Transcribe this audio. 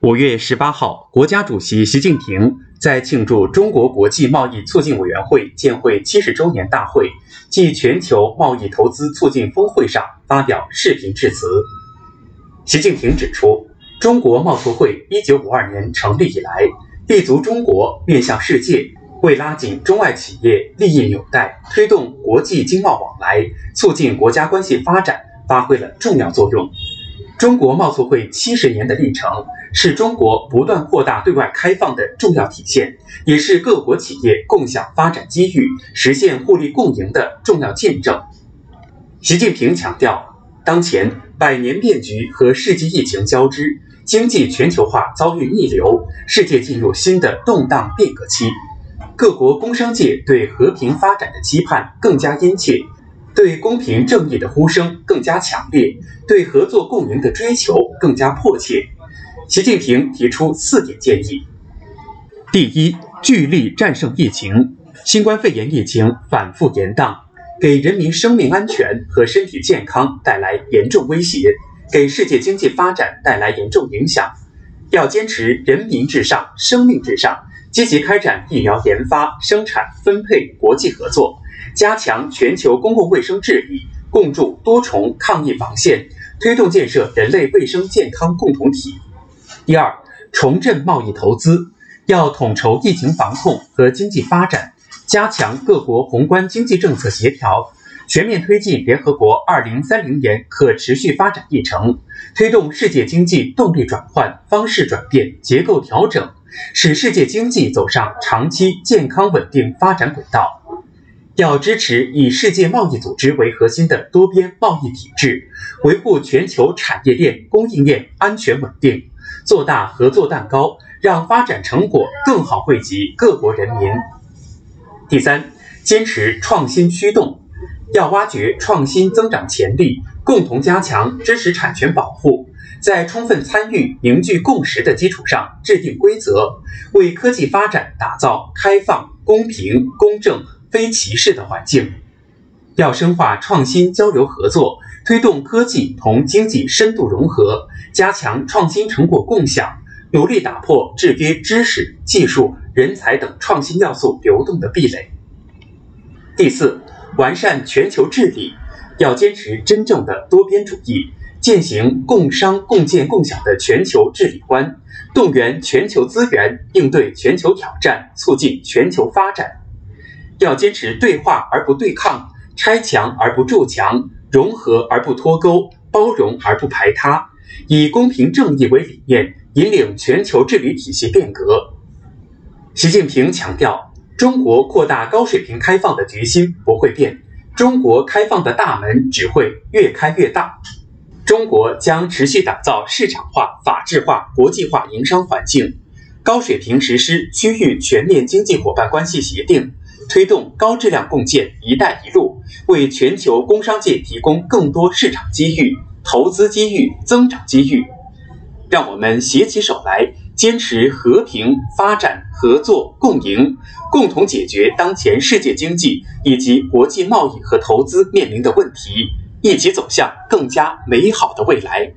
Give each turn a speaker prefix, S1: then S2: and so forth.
S1: 五月十八号，国家主席习近平在庆祝中国国际贸易促进委员会建会七十周年大会暨全球贸易投资促进峰会上发表视频致辞。习近平指出，中国贸促会一九五二年成立以来，立足中国，面向世界，为拉紧中外企业利益纽带，推动国际经贸往来，促进国家关系发展，发挥了重要作用。中国贸促会七十年的历程，是中国不断扩大对外开放的重要体现，也是各国企业共享发展机遇、实现互利共赢的重要见证。习近平强调，当前百年变局和世纪疫情交织，经济全球化遭遇逆流，世界进入新的动荡变革期，各国工商界对和平发展的期盼更加殷切。对公平正义的呼声更加强烈，对合作共赢的追求更加迫切。习近平提出四点建议：第一，聚力战胜疫情。新冠肺炎疫情反复延宕，给人民生命安全和身体健康带来严重威胁，给世界经济发展带来严重影响。要坚持人民至上、生命至上，积极开展疫苗研发、生产、分配、国际合作。加强全球公共卫生治理，共筑多重抗疫防线，推动建设人类卫生健康共同体。第二，重振贸易投资，要统筹疫情防控和经济发展，加强各国宏观经济政策协调，全面推进联合国二零三零年可持续发展议程，推动世界经济动力转换、方式转变、结构调整，使世界经济走上长期健康稳定发展轨道。要支持以世界贸易组织为核心的多边贸易体制，维护全球产业链供应链安全稳定，做大合作蛋糕，让发展成果更好惠及各国人民。第三，坚持创新驱动，要挖掘创新增长潜力，共同加强知识产权保护，在充分参与、凝聚共识的基础上制定规则，为科技发展打造开放、公平、公正。非歧视的环境，要深化创新交流合作，推动科技同经济深度融合，加强创新成果共享，努力打破制约知识、技术、人才等创新要素流动的壁垒。第四，完善全球治理，要坚持真正的多边主义，践行共商共建共享的全球治理观，动员全球资源应对全球挑战，促进全球发展。要坚持对话而不对抗，拆墙而不筑墙，融合而不脱钩，包容而不排他，以公平正义为理念，引领全球治理体系变革。习近平强调，中国扩大高水平开放的决心不会变，中国开放的大门只会越开越大。中国将持续打造市场化、法治化、国际化营商环境，高水平实施区域全面经济伙伴关系协定。推动高质量共建“一带一路”，为全球工商界提供更多市场机遇、投资机遇、增长机遇。让我们携起手来，坚持和平发展、合作共赢，共同解决当前世界经济以及国际贸易和投资面临的问题，一起走向更加美好的未来。